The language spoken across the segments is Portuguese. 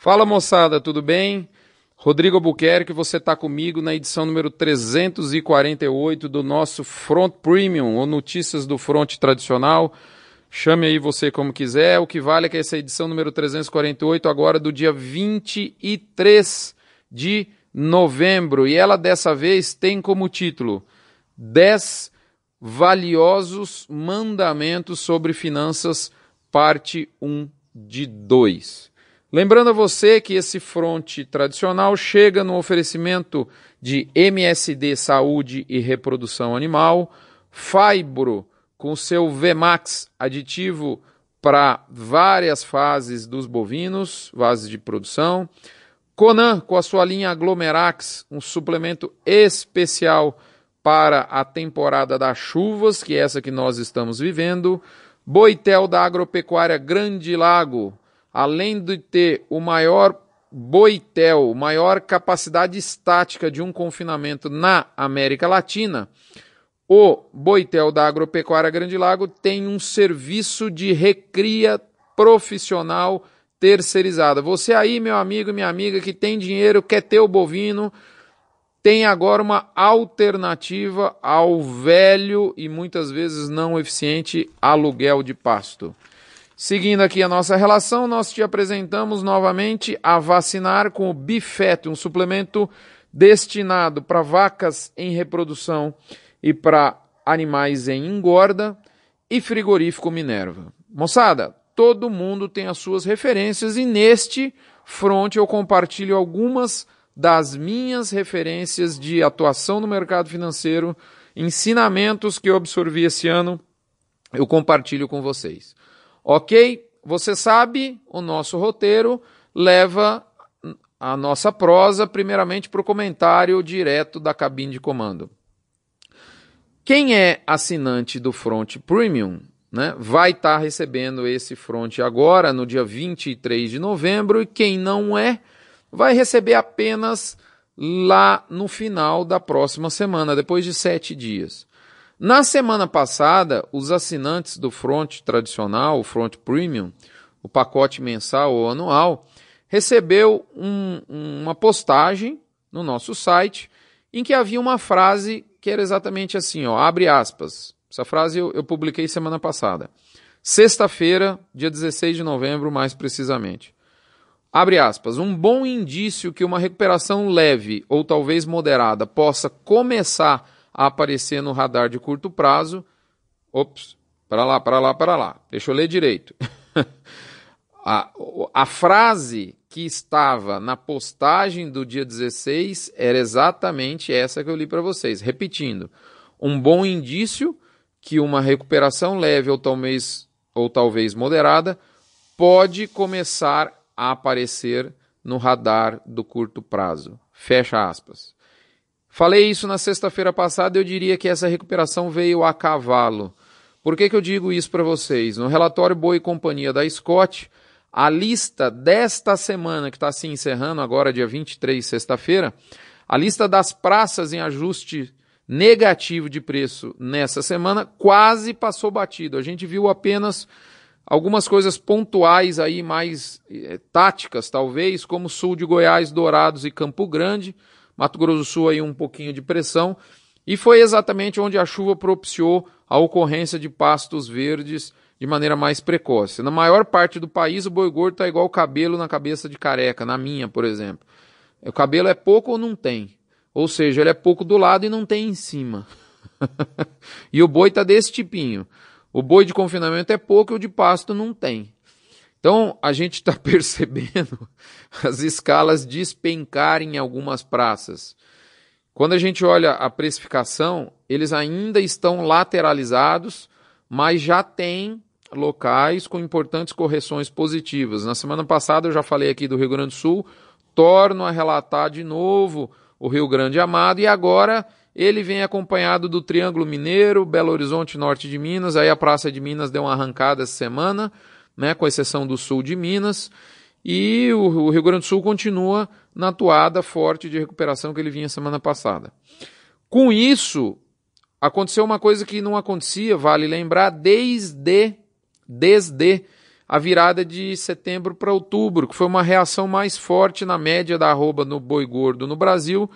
Fala moçada, tudo bem? Rodrigo Albuquerque, você está comigo na edição número 348 do nosso Front Premium, ou Notícias do Front Tradicional. Chame aí você como quiser. O que vale é que essa é edição número 348, agora do dia 23 de novembro. E ela dessa vez tem como título 10 valiosos mandamentos sobre finanças, parte 1 de 2. Lembrando a você que esse fronte tradicional chega no oferecimento de MSD Saúde e Reprodução Animal, Fibro com seu VMAX aditivo para várias fases dos bovinos, fases de produção, Conan com a sua linha Aglomerax, um suplemento especial para a temporada das chuvas, que é essa que nós estamos vivendo, Boitel da Agropecuária Grande Lago, além de ter o maior boitel, maior capacidade estática de um confinamento na América Latina, o Boitel da Agropecuária Grande Lago tem um serviço de recria profissional terceirizada. Você aí, meu amigo, minha amiga, que tem dinheiro, quer ter o bovino, tem agora uma alternativa ao velho e muitas vezes não eficiente aluguel de pasto. Seguindo aqui a nossa relação, nós te apresentamos novamente a vacinar com o Bifet, um suplemento destinado para vacas em reprodução e para animais em engorda, e frigorífico Minerva. Moçada, todo mundo tem as suas referências e neste front eu compartilho algumas das minhas referências de atuação no mercado financeiro, ensinamentos que eu absorvi esse ano, eu compartilho com vocês. Ok? Você sabe, o nosso roteiro leva a nossa prosa primeiramente para o comentário direto da cabine de comando. Quem é assinante do Front Premium né, vai estar tá recebendo esse front agora, no dia 23 de novembro, e quem não é, vai receber apenas lá no final da próxima semana, depois de sete dias. Na semana passada, os assinantes do Front tradicional, o Front Premium, o pacote mensal ou anual, recebeu um, uma postagem no nosso site em que havia uma frase que era exatamente assim, ó, abre aspas. Essa frase eu, eu publiquei semana passada. Sexta-feira, dia 16 de novembro, mais precisamente. Abre aspas. Um bom indício que uma recuperação leve ou talvez moderada possa começar a aparecer no radar de curto prazo. Ops, para lá, para lá, para lá. Deixa eu ler direito. a, a frase que estava na postagem do dia 16 era exatamente essa que eu li para vocês. Repetindo, um bom indício que uma recuperação leve ou talvez, ou talvez moderada pode começar a aparecer no radar do curto prazo. Fecha aspas. Falei isso na sexta-feira passada, eu diria que essa recuperação veio a cavalo. Por que, que eu digo isso para vocês? No relatório Boa e Companhia da Scott, a lista desta semana, que está se encerrando agora, dia 23, sexta-feira, a lista das praças em ajuste negativo de preço nessa semana quase passou batido. A gente viu apenas algumas coisas pontuais aí, mais é, táticas talvez, como sul de Goiás, Dourados e Campo Grande, Mato Grosso do Sul aí um pouquinho de pressão, e foi exatamente onde a chuva propiciou a ocorrência de pastos verdes de maneira mais precoce. Na maior parte do país, o boi gordo está igual cabelo na cabeça de careca, na minha, por exemplo. O cabelo é pouco ou não tem? Ou seja, ele é pouco do lado e não tem em cima. e o boi está desse tipinho. O boi de confinamento é pouco e o de pasto não tem. Então, a gente está percebendo as escalas despencarem em algumas praças. Quando a gente olha a precificação, eles ainda estão lateralizados, mas já tem locais com importantes correções positivas. Na semana passada eu já falei aqui do Rio Grande do Sul, torno a relatar de novo o Rio Grande Amado e agora ele vem acompanhado do Triângulo Mineiro, Belo Horizonte, norte de Minas. Aí a Praça de Minas deu uma arrancada essa semana né, com exceção do sul de Minas, e o, o Rio Grande do Sul continua na toada forte de recuperação que ele vinha semana passada. Com isso, aconteceu uma coisa que não acontecia, vale lembrar, desde, desde a virada de setembro para outubro, que foi uma reação mais forte na média da arroba no boi gordo no Brasil,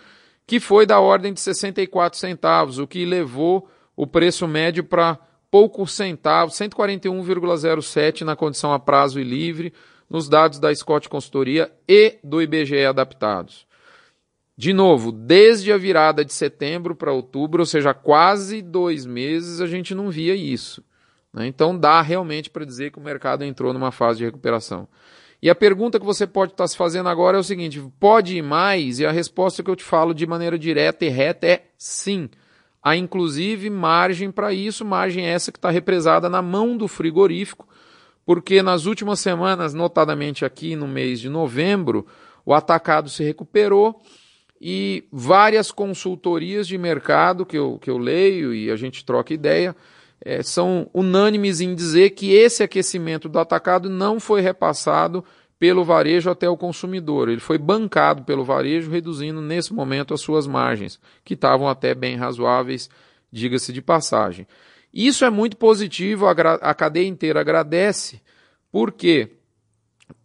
que foi da ordem de 64 centavos, o que levou o preço médio para poucos centavos, 141,07 na condição a prazo e livre, nos dados da Scott Consultoria e do IBGE adaptados. De novo, desde a virada de setembro para outubro, ou seja, quase dois meses, a gente não via isso. Né? Então dá realmente para dizer que o mercado entrou numa fase de recuperação. E a pergunta que você pode estar se fazendo agora é o seguinte: pode ir mais? E a resposta que eu te falo de maneira direta e reta é sim. Há inclusive margem para isso, margem essa que está represada na mão do frigorífico, porque nas últimas semanas, notadamente aqui no mês de novembro, o atacado se recuperou e várias consultorias de mercado que eu, que eu leio e a gente troca ideia é, são unânimes em dizer que esse aquecimento do atacado não foi repassado pelo varejo até o consumidor. Ele foi bancado pelo varejo, reduzindo nesse momento as suas margens, que estavam até bem razoáveis, diga-se de passagem. Isso é muito positivo, a cadeia inteira agradece, porque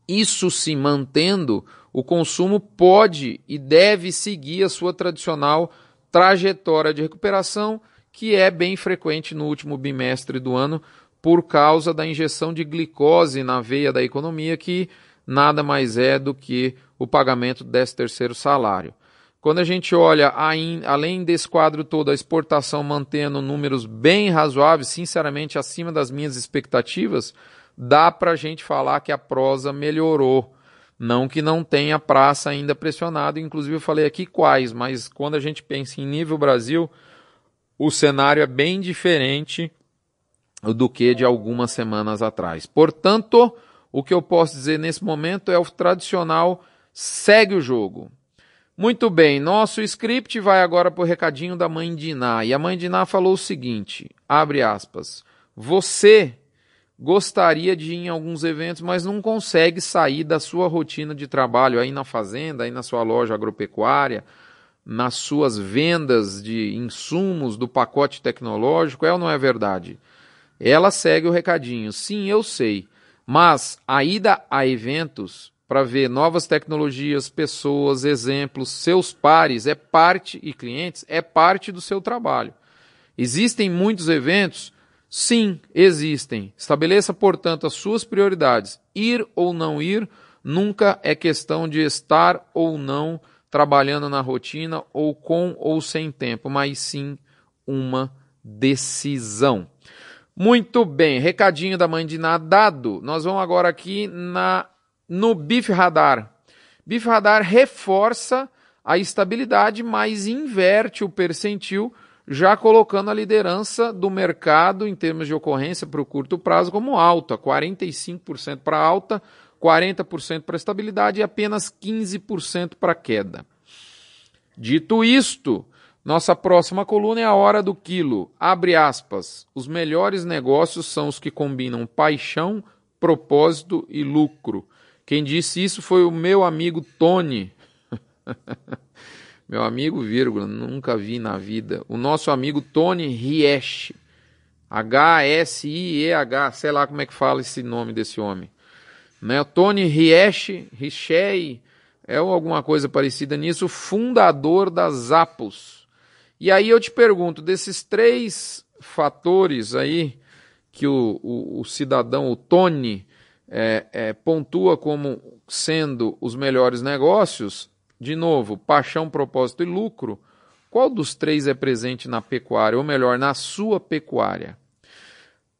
isso se mantendo, o consumo pode e deve seguir a sua tradicional trajetória de recuperação que é bem frequente no último bimestre do ano por causa da injeção de glicose na veia da economia, que nada mais é do que o pagamento desse terceiro salário. Quando a gente olha, além desse quadro todo, a exportação mantendo números bem razoáveis, sinceramente acima das minhas expectativas, dá para a gente falar que a prosa melhorou. Não que não tenha praça ainda pressionado, inclusive eu falei aqui quais, mas quando a gente pensa em nível Brasil, o cenário é bem diferente do que de algumas semanas atrás. Portanto, o que eu posso dizer nesse momento é o tradicional segue o jogo. Muito bem, nosso script vai agora para o recadinho da mãe Diná. E a mãe Diná falou o seguinte: abre aspas. Você gostaria de ir em alguns eventos, mas não consegue sair da sua rotina de trabalho aí na fazenda, aí na sua loja agropecuária, nas suas vendas de insumos do pacote tecnológico, é ou não é verdade? Ela segue o recadinho. Sim, eu sei. Mas a ida a eventos para ver novas tecnologias, pessoas, exemplos, seus pares, é parte e clientes, é parte do seu trabalho. Existem muitos eventos? Sim, existem. Estabeleça, portanto, as suas prioridades. Ir ou não ir nunca é questão de estar ou não trabalhando na rotina ou com ou sem tempo, mas sim uma decisão. Muito bem, recadinho da mãe de dado. Nós vamos agora aqui na no BIF Radar. BIF Radar reforça a estabilidade, mas inverte o percentil, já colocando a liderança do mercado em termos de ocorrência para o curto prazo como alta, 45% para alta, 40% para estabilidade e apenas 15% para queda. Dito isto, nossa próxima coluna é a hora do quilo. Abre aspas. Os melhores negócios são os que combinam paixão, propósito e lucro. Quem disse isso foi o meu amigo Tony. meu amigo, vírgula, nunca vi na vida. O nosso amigo Tony Riesch. H-S-I-E-H, sei lá como é que fala esse nome desse homem. Né? Tony Riesch, Richey, é alguma coisa parecida nisso, fundador da Zappos. E aí eu te pergunto, desses três fatores aí que o, o, o cidadão, o Tony, é, é, pontua como sendo os melhores negócios, de novo, paixão, propósito e lucro, qual dos três é presente na pecuária, ou melhor, na sua pecuária?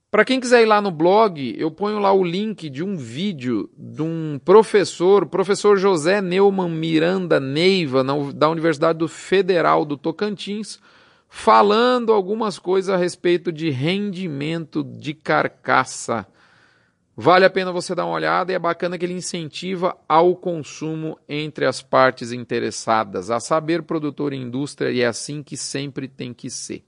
Para quem quiser ir lá no blog, eu ponho lá o link de um vídeo de um professor, professor José Neumann Miranda Neiva, da Universidade Federal do Tocantins, falando algumas coisas a respeito de rendimento de carcaça. Vale a pena você dar uma olhada e é bacana que ele incentiva ao consumo entre as partes interessadas, a saber, produtor e indústria, e é assim que sempre tem que ser.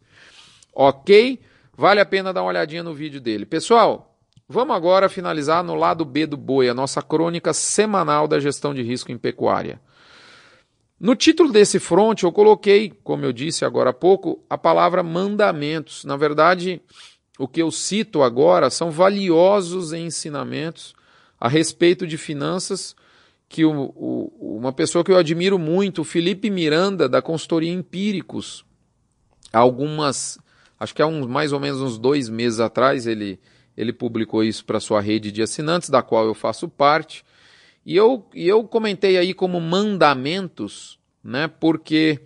Ok? Vale a pena dar uma olhadinha no vídeo dele. Pessoal, vamos agora finalizar no lado B do boi, a nossa crônica semanal da gestão de risco em pecuária. No título desse front, eu coloquei, como eu disse agora há pouco, a palavra mandamentos. Na verdade, o que eu cito agora são valiosos ensinamentos a respeito de finanças que o, o, uma pessoa que eu admiro muito, o Felipe Miranda, da consultoria Empíricos, algumas, acho que há uns, mais ou menos uns dois meses atrás, ele, ele publicou isso para sua rede de assinantes, da qual eu faço parte. E eu, e eu comentei aí como mandamentos, né? Porque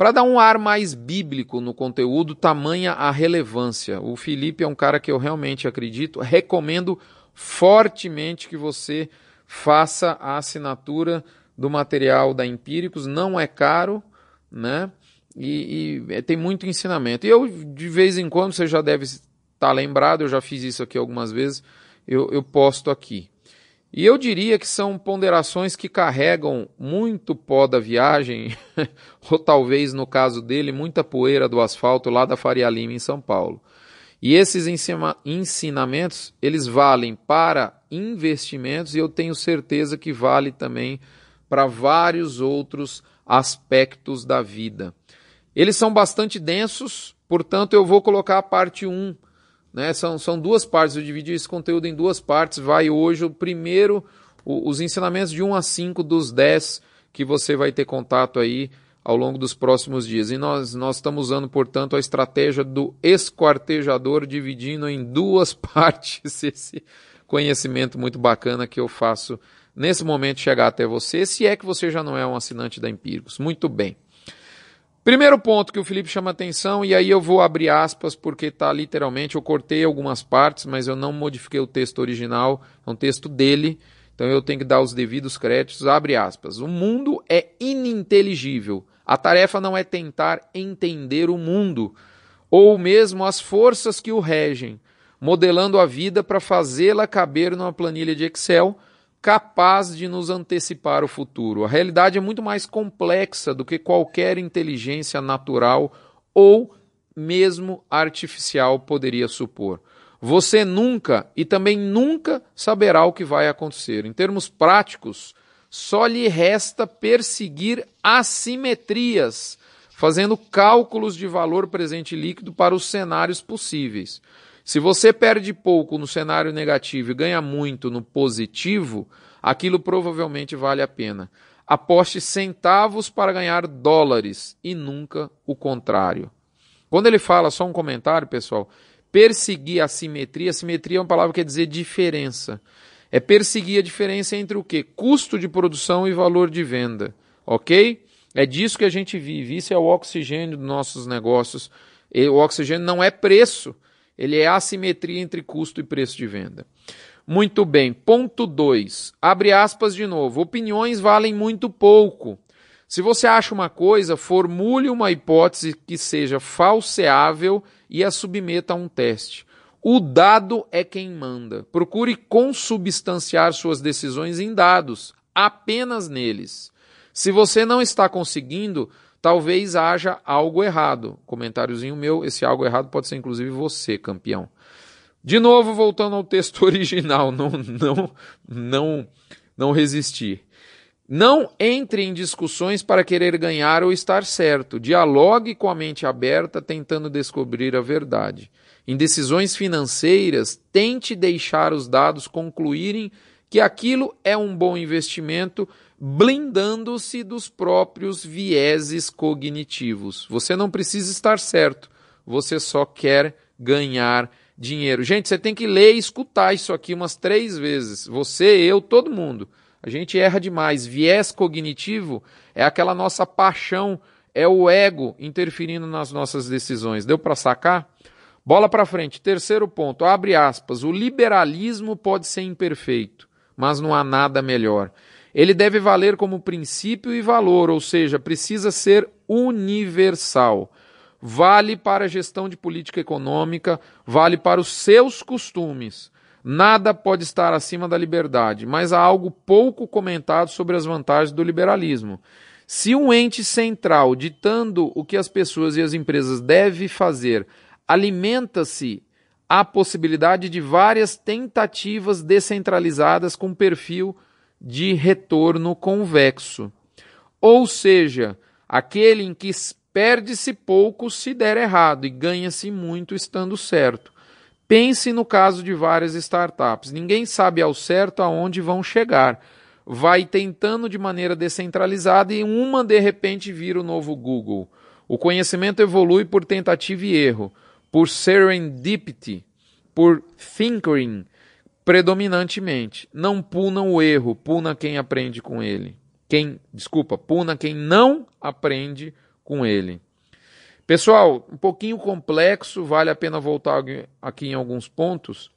para dar um ar mais bíblico no conteúdo, tamanha a relevância. O Felipe é um cara que eu realmente acredito, recomendo fortemente que você faça a assinatura do material da Empíricos, não é caro, né? E, e, tem muito ensinamento. E eu, de vez em quando, você já deve estar lembrado, eu já fiz isso aqui algumas vezes, eu, eu posto aqui. E eu diria que são ponderações que carregam muito pó da viagem, ou talvez, no caso dele, muita poeira do asfalto lá da Faria Lima, em São Paulo. E esses ensinamentos, eles valem para investimentos e eu tenho certeza que vale também para vários outros aspectos da vida. Eles são bastante densos, portanto eu vou colocar a parte 1. Né? São, são duas partes, eu dividi esse conteúdo em duas partes. Vai hoje o primeiro, o, os ensinamentos de 1 a 5 dos 10 que você vai ter contato aí ao longo dos próximos dias. E nós, nós estamos usando, portanto, a estratégia do esquartejador, dividindo em duas partes esse conhecimento muito bacana que eu faço nesse momento chegar até você, se é que você já não é um assinante da Empíricos. Muito bem. Primeiro ponto que o Felipe chama atenção, e aí eu vou abrir aspas porque está literalmente, eu cortei algumas partes, mas eu não modifiquei o texto original, é um texto dele, então eu tenho que dar os devidos créditos. Abre aspas. O mundo é ininteligível. A tarefa não é tentar entender o mundo, ou mesmo as forças que o regem, modelando a vida para fazê-la caber numa planilha de Excel capaz de nos antecipar o futuro. A realidade é muito mais complexa do que qualquer inteligência natural ou mesmo artificial poderia supor. Você nunca e também nunca saberá o que vai acontecer. Em termos práticos, só lhe resta perseguir assimetrias, fazendo cálculos de valor presente líquido para os cenários possíveis. Se você perde pouco no cenário negativo e ganha muito no positivo, aquilo provavelmente vale a pena. Aposte centavos para ganhar dólares e nunca o contrário. Quando ele fala, só um comentário, pessoal, perseguir a simetria, simetria é uma palavra que quer dizer diferença. É perseguir a diferença entre o que? Custo de produção e valor de venda. Ok? É disso que a gente vive. Isso é o oxigênio dos nossos negócios. E o oxigênio não é preço. Ele é assimetria entre custo e preço de venda. Muito bem. Ponto 2. Abre aspas de novo. Opiniões valem muito pouco. Se você acha uma coisa, formule uma hipótese que seja falseável e a submeta a um teste. O dado é quem manda. Procure consubstanciar suas decisões em dados, apenas neles. Se você não está conseguindo, talvez haja algo errado. Comentáriozinho meu, esse algo errado pode ser inclusive você, campeão. De novo, voltando ao texto original, não, não, não, não resistir. Não entre em discussões para querer ganhar ou estar certo. Dialogue com a mente aberta, tentando descobrir a verdade. Em decisões financeiras, tente deixar os dados concluírem que aquilo é um bom investimento blindando-se dos próprios vieses cognitivos. Você não precisa estar certo, você só quer ganhar dinheiro. Gente, você tem que ler e escutar isso aqui umas três vezes. Você, eu, todo mundo. A gente erra demais. Viés cognitivo é aquela nossa paixão, é o ego interferindo nas nossas decisões. Deu para sacar? Bola para frente. Terceiro ponto, abre aspas. O liberalismo pode ser imperfeito, mas não há nada melhor. Ele deve valer como princípio e valor, ou seja, precisa ser universal. Vale para a gestão de política econômica, vale para os seus costumes. Nada pode estar acima da liberdade, mas há algo pouco comentado sobre as vantagens do liberalismo. Se um ente central ditando o que as pessoas e as empresas devem fazer alimenta-se a possibilidade de várias tentativas descentralizadas com perfil de retorno convexo. Ou seja, aquele em que perde-se pouco se der errado e ganha-se muito estando certo. Pense no caso de várias startups. Ninguém sabe ao certo aonde vão chegar. Vai tentando de maneira descentralizada e uma de repente vira o novo Google. O conhecimento evolui por tentativa e erro, por serendipity, por thinkering, predominantemente. Não puna o erro, puna quem aprende com ele. Quem, desculpa, puna quem não aprende com ele. Pessoal, um pouquinho complexo, vale a pena voltar aqui em alguns pontos.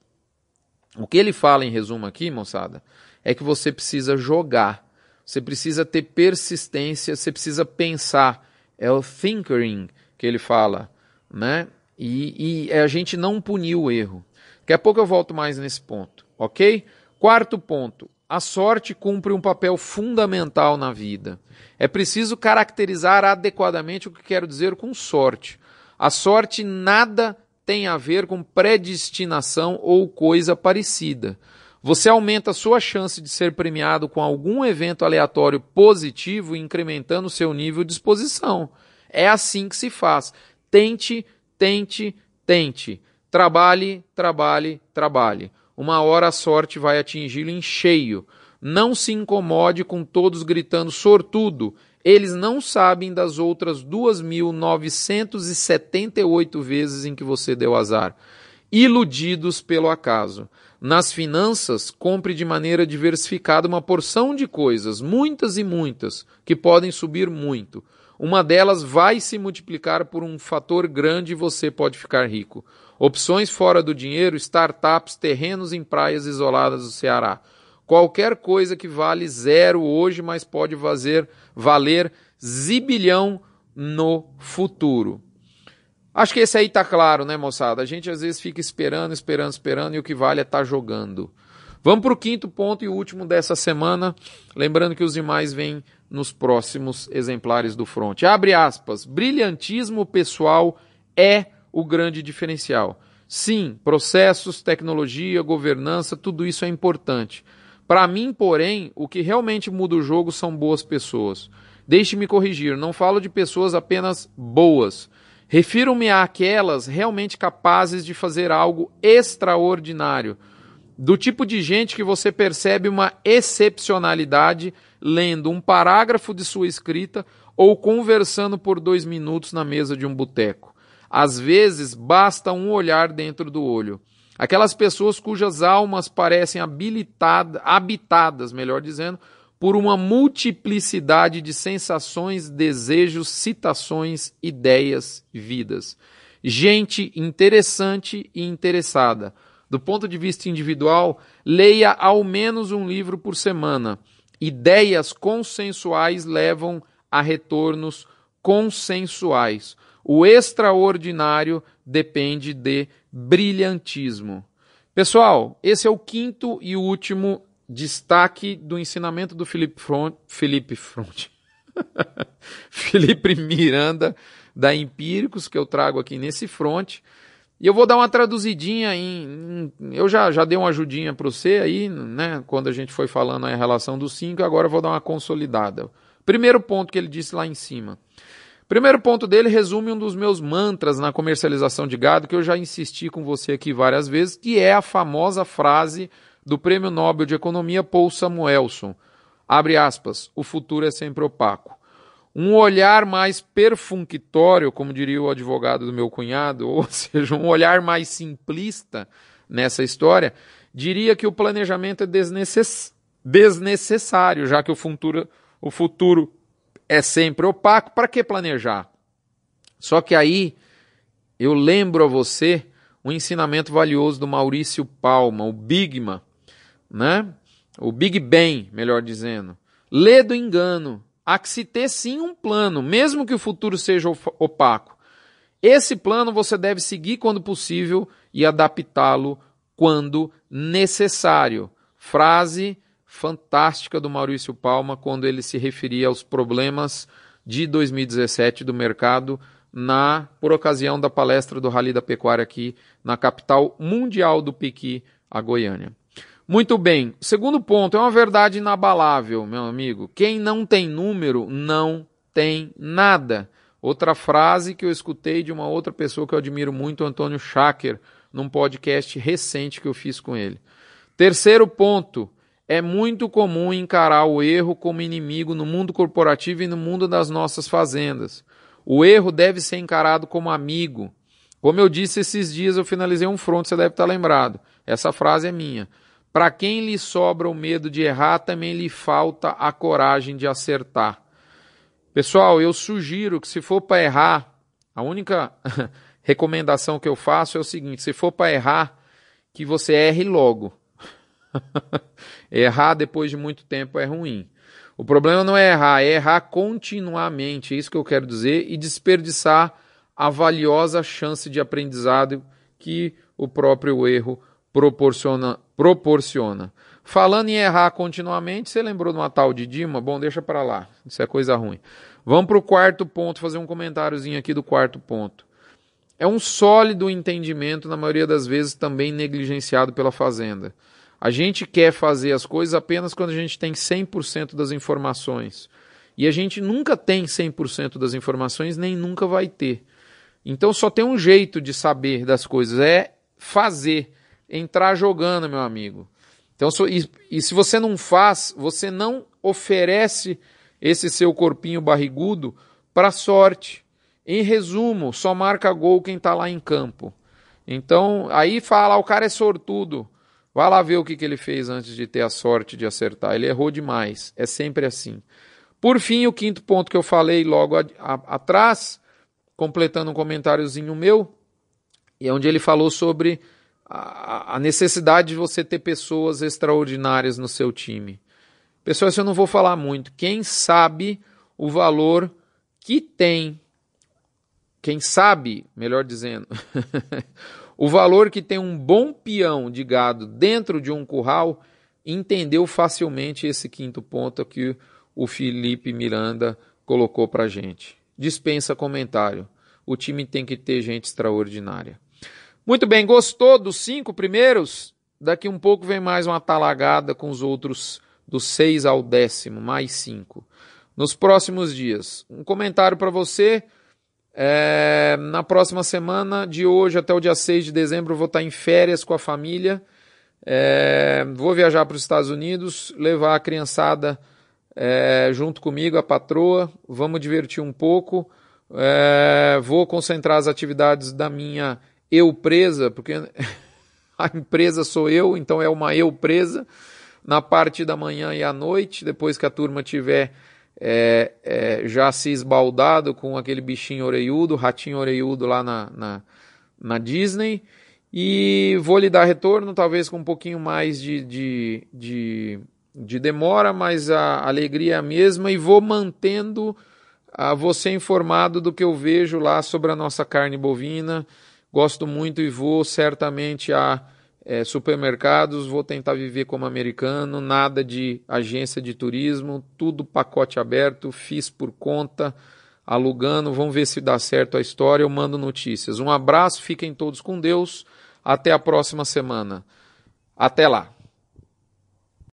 O que ele fala em resumo aqui, moçada, é que você precisa jogar, você precisa ter persistência, você precisa pensar. É o thinkering que ele fala, né? E, e é a gente não punir o erro. Daqui a pouco eu volto mais nesse ponto, ok? Quarto ponto, a sorte cumpre um papel fundamental na vida. É preciso caracterizar adequadamente o que quero dizer com sorte. A sorte nada tem a ver com predestinação ou coisa parecida. Você aumenta a sua chance de ser premiado com algum evento aleatório positivo, incrementando seu nível de exposição. É assim que se faz. Tente, tente, tente. Trabalhe, trabalhe, trabalhe. Uma hora a sorte vai atingi-lo em cheio. Não se incomode com todos gritando sortudo. Eles não sabem das outras 2.978 vezes em que você deu azar. Iludidos pelo acaso. Nas finanças, compre de maneira diversificada uma porção de coisas, muitas e muitas, que podem subir muito. Uma delas vai se multiplicar por um fator grande e você pode ficar rico. Opções fora do dinheiro, startups, terrenos em praias isoladas do Ceará. Qualquer coisa que vale zero hoje, mas pode fazer valer zibilhão no futuro. Acho que esse aí tá claro, né, moçada? A gente às vezes fica esperando, esperando, esperando e o que vale é estar tá jogando. Vamos para o quinto ponto e último dessa semana. Lembrando que os demais vêm nos próximos exemplares do Front. Abre aspas. Brilhantismo pessoal é o grande diferencial. Sim, processos, tecnologia, governança, tudo isso é importante. Para mim, porém, o que realmente muda o jogo são boas pessoas. Deixe-me corrigir, não falo de pessoas apenas boas. Refiro-me àquelas realmente capazes de fazer algo extraordinário. Do tipo de gente que você percebe uma excepcionalidade lendo um parágrafo de sua escrita ou conversando por dois minutos na mesa de um boteco. Às vezes, basta um olhar dentro do olho. Aquelas pessoas cujas almas parecem habitadas, melhor dizendo, por uma multiplicidade de sensações, desejos, citações, ideias, vidas. Gente interessante e interessada. Do ponto de vista individual, leia ao menos um livro por semana. Ideias consensuais levam a retornos consensuais. O extraordinário depende de brilhantismo. Pessoal, esse é o quinto e último destaque do ensinamento do Felipe Front, Felipe Front, Felipe Miranda da Empíricos que eu trago aqui nesse front. E eu vou dar uma traduzidinha em, em eu já, já dei uma ajudinha para você aí, né, quando a gente foi falando a relação dos cinco, agora eu vou dar uma consolidada. Primeiro ponto que ele disse lá em cima. Primeiro ponto dele resume um dos meus mantras na comercialização de gado, que eu já insisti com você aqui várias vezes, que é a famosa frase do Prêmio Nobel de Economia Paul Samuelson. Abre aspas, o futuro é sempre opaco. Um olhar mais perfunctório, como diria o advogado do meu cunhado, ou seja, um olhar mais simplista nessa história, diria que o planejamento é desnecess... desnecessário, já que o futuro, o futuro é sempre opaco, para que planejar? Só que aí eu lembro a você um ensinamento valioso do Maurício Palma, o Bigma, né? O Big Bang, melhor dizendo. Lê do engano. Há que se ter sim um plano, mesmo que o futuro seja opaco. Esse plano você deve seguir quando possível e adaptá-lo quando necessário. Frase fantástica do Maurício Palma quando ele se referia aos problemas de 2017 do mercado na por ocasião da palestra do Rally da Pecuária aqui na capital mundial do Piqui, a Goiânia. Muito bem. Segundo ponto, é uma verdade inabalável, meu amigo. Quem não tem número não tem nada. Outra frase que eu escutei de uma outra pessoa que eu admiro muito, Antônio Schacker, num podcast recente que eu fiz com ele. Terceiro ponto, é muito comum encarar o erro como inimigo no mundo corporativo e no mundo das nossas fazendas. O erro deve ser encarado como amigo. Como eu disse esses dias, eu finalizei um front, você deve estar lembrado. Essa frase é minha. Para quem lhe sobra o medo de errar, também lhe falta a coragem de acertar. Pessoal, eu sugiro que se for para errar, a única recomendação que eu faço é o seguinte: se for para errar, que você erre logo. errar depois de muito tempo é ruim. O problema não é errar, é errar continuamente, é isso que eu quero dizer, e desperdiçar a valiosa chance de aprendizado que o próprio erro proporciona. proporciona. Falando em errar continuamente, você lembrou de uma tal de Dima? Bom, deixa para lá, isso é coisa ruim. Vamos para o quarto ponto, fazer um comentáriozinho aqui do quarto ponto. É um sólido entendimento, na maioria das vezes também negligenciado pela Fazenda. A gente quer fazer as coisas apenas quando a gente tem 100% das informações. E a gente nunca tem 100% das informações, nem nunca vai ter. Então só tem um jeito de saber das coisas, é fazer, entrar jogando, meu amigo. Então, e, se você não faz, você não oferece esse seu corpinho barrigudo para sorte. Em resumo, só marca gol quem está lá em campo. Então, aí fala, o cara é sortudo. Vá lá ver o que, que ele fez antes de ter a sorte de acertar. Ele errou demais. É sempre assim. Por fim, o quinto ponto que eu falei logo a, a, atrás, completando um comentáriozinho meu, e é onde ele falou sobre a, a necessidade de você ter pessoas extraordinárias no seu time. Pessoal, eu não vou falar muito. Quem sabe o valor que tem, quem sabe, melhor dizendo, O valor que tem um bom peão de gado dentro de um curral entendeu facilmente esse quinto ponto que o Felipe Miranda colocou para gente. Dispensa comentário. O time tem que ter gente extraordinária. Muito bem, gostou dos cinco primeiros? Daqui um pouco vem mais uma talagada com os outros do seis ao décimo, mais cinco. Nos próximos dias. Um comentário para você é, na próxima semana, de hoje até o dia 6 de dezembro, vou estar em férias com a família. É, vou viajar para os Estados Unidos, levar a criançada é, junto comigo, a patroa. Vamos divertir um pouco. É, vou concentrar as atividades da minha eu presa, porque a empresa sou eu, então é uma eu presa, na parte da manhã e à noite, depois que a turma tiver é, é, já se esbaldado com aquele bichinho oreiudo, ratinho oreiudo lá na, na, na, Disney. E vou lhe dar retorno, talvez com um pouquinho mais de, de, de, de demora, mas a alegria é a mesma. E vou mantendo a você informado do que eu vejo lá sobre a nossa carne bovina. Gosto muito e vou certamente a é, supermercados, vou tentar viver como americano, nada de agência de turismo, tudo pacote aberto, fiz por conta, alugando, vamos ver se dá certo a história, eu mando notícias. Um abraço, fiquem todos com Deus, até a próxima semana. Até lá.